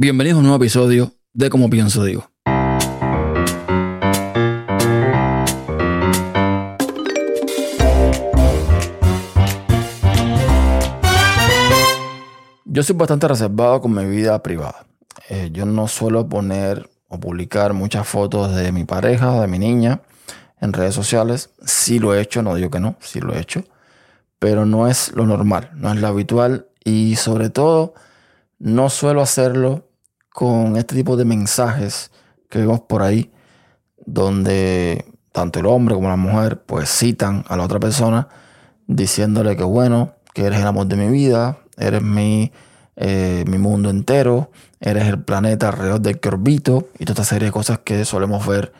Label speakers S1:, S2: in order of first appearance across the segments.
S1: Bienvenidos a un nuevo episodio de Como Pienso Digo. Yo soy bastante reservado con mi vida privada. Eh, yo no suelo poner o publicar muchas fotos de mi pareja, de mi niña, en redes sociales. Sí lo he hecho, no digo que no, sí lo he hecho. Pero no es lo normal, no es lo habitual. Y sobre todo, no suelo hacerlo con este tipo de mensajes que vemos por ahí, donde tanto el hombre como la mujer pues citan a la otra persona diciéndole que bueno, que eres el amor de mi vida, eres mi, eh, mi mundo entero, eres el planeta alrededor del que orbito y toda esta serie de cosas que solemos ver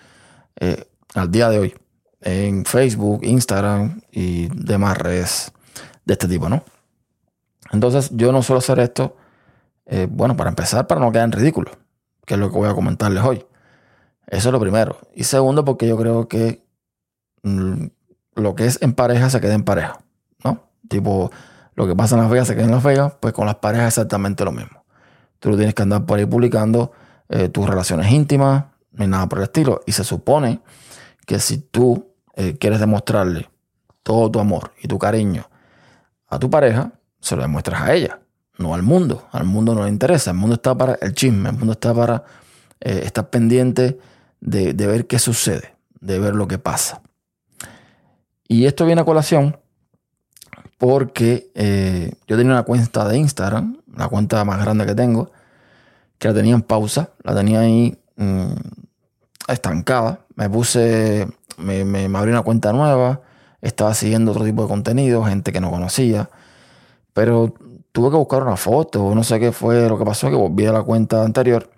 S1: eh, al día de hoy en Facebook, Instagram y demás redes de este tipo, ¿no? Entonces yo no suelo hacer esto eh, bueno, para empezar, para no quedar en ridículo, que es lo que voy a comentarles hoy. Eso es lo primero. Y segundo, porque yo creo que mm, lo que es en pareja se queda en pareja, ¿no? Tipo, lo que pasa en Las Vegas se queda en Las Vegas, pues con las parejas exactamente lo mismo. Tú tienes que andar por ahí publicando eh, tus relaciones íntimas, ni nada por el estilo. Y se supone que si tú eh, quieres demostrarle todo tu amor y tu cariño a tu pareja, se lo demuestras a ella no al mundo. Al mundo no le interesa. El mundo está para el chisme, el mundo está para eh, estar pendiente de, ver qué sucede, de ver lo que pasa. Y esto viene a colación porque eh, yo tenía una cuenta de Instagram, la cuenta más grande que tengo, que la tenía en pausa, la tenía ahí mm, estancada. Me puse, me, me, me abrí una cuenta nueva, estaba siguiendo otro tipo de contenido, gente que no conocía, pero tuve que buscar una foto, no sé qué fue lo que pasó, que volví a la cuenta anterior.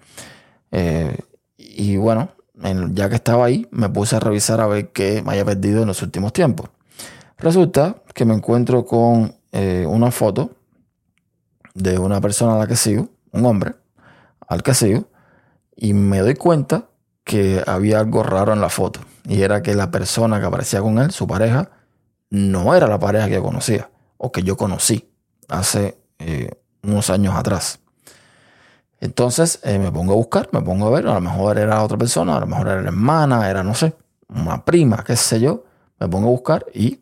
S1: Eh, y bueno, ya que estaba ahí, me puse a revisar a ver qué me haya perdido en los últimos tiempos. Resulta que me encuentro con eh, una foto de una persona a la que sigo, un hombre al que sigo, y me doy cuenta que había algo raro en la foto. Y era que la persona que aparecía con él, su pareja, no era la pareja que yo conocía o que yo conocí hace eh, unos años atrás. Entonces eh, me pongo a buscar, me pongo a ver, a lo mejor era otra persona, a lo mejor era hermana, era, no sé, una prima, qué sé yo. Me pongo a buscar y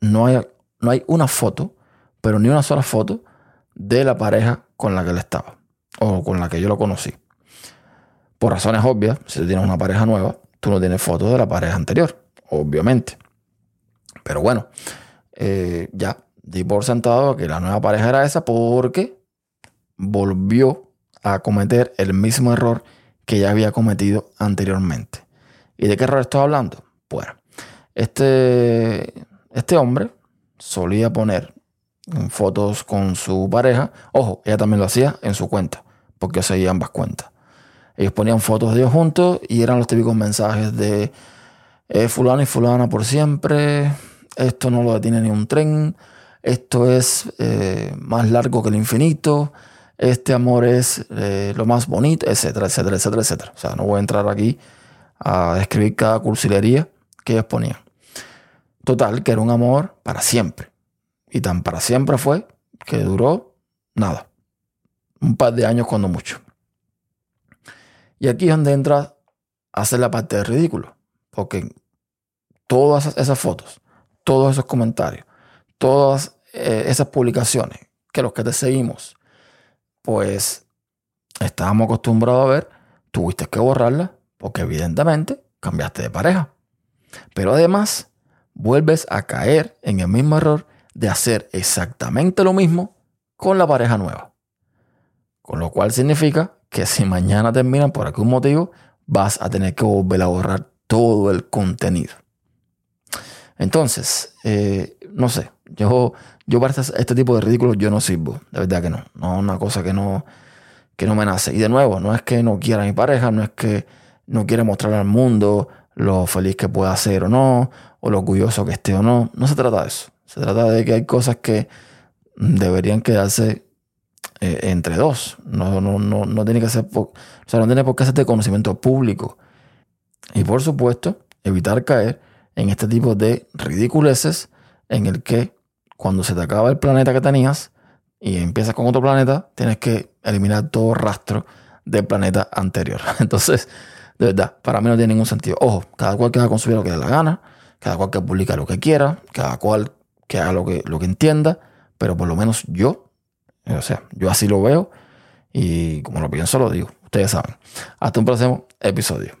S1: no hay, no hay una foto, pero ni una sola foto de la pareja con la que él estaba o con la que yo lo conocí. Por razones obvias, si tienes una pareja nueva, tú no tienes fotos de la pareja anterior, obviamente. Pero bueno, eh, ya di por sentado que la nueva pareja era esa porque volvió a cometer el mismo error que ya había cometido anteriormente. ¿Y de qué error estoy hablando? Bueno, este, este hombre solía poner fotos con su pareja. Ojo, ella también lo hacía en su cuenta, porque seguía ambas cuentas. Ellos ponían fotos de ellos juntos y eran los típicos mensajes de eh, fulano y fulana por siempre, esto no lo detiene ni un tren, esto es eh, más largo que el infinito, este amor es eh, lo más bonito, etcétera, etcétera, etcétera, etcétera. O sea, no voy a entrar aquí a describir cada cursilería que ellos ponían. Total, que era un amor para siempre. Y tan para siempre fue que duró nada. Un par de años cuando mucho. Y aquí es donde entra a hacer la parte de ridículo. Porque todas esas fotos, todos esos comentarios, todas eh, esas publicaciones, que los que te seguimos, pues estábamos acostumbrados a ver, tuviste que borrarlas porque evidentemente cambiaste de pareja. Pero además, vuelves a caer en el mismo error de hacer exactamente lo mismo con la pareja nueva. Con lo cual significa que si mañana terminan por algún motivo, vas a tener que volver a borrar todo el contenido. Entonces, eh, no sé, yo, yo para este, tipo de ridículos yo no sirvo, de verdad que no. No es una cosa que no, que no me nace. Y de nuevo, no es que no quiera a mi pareja, no es que no quiera mostrarle al mundo lo feliz que pueda ser o no, o lo orgulloso que esté o no. No se trata de eso. Se trata de que hay cosas que deberían quedarse eh, entre dos. No, no, no, no tiene que ser, o sea, no tiene por qué de conocimiento público. Y por supuesto, evitar caer en este tipo de ridiculeces en el que cuando se te acaba el planeta que tenías, y empiezas con otro planeta, tienes que eliminar todo rastro del planeta anterior. Entonces, de verdad, para mí no tiene ningún sentido. Ojo, cada cual que haga consumir lo que dé la gana, cada cual que publica lo que quiera, cada cual que haga lo que, lo que entienda, pero por lo menos yo, o sea, yo así lo veo y como lo pienso lo digo, ustedes saben. Hasta un próximo episodio.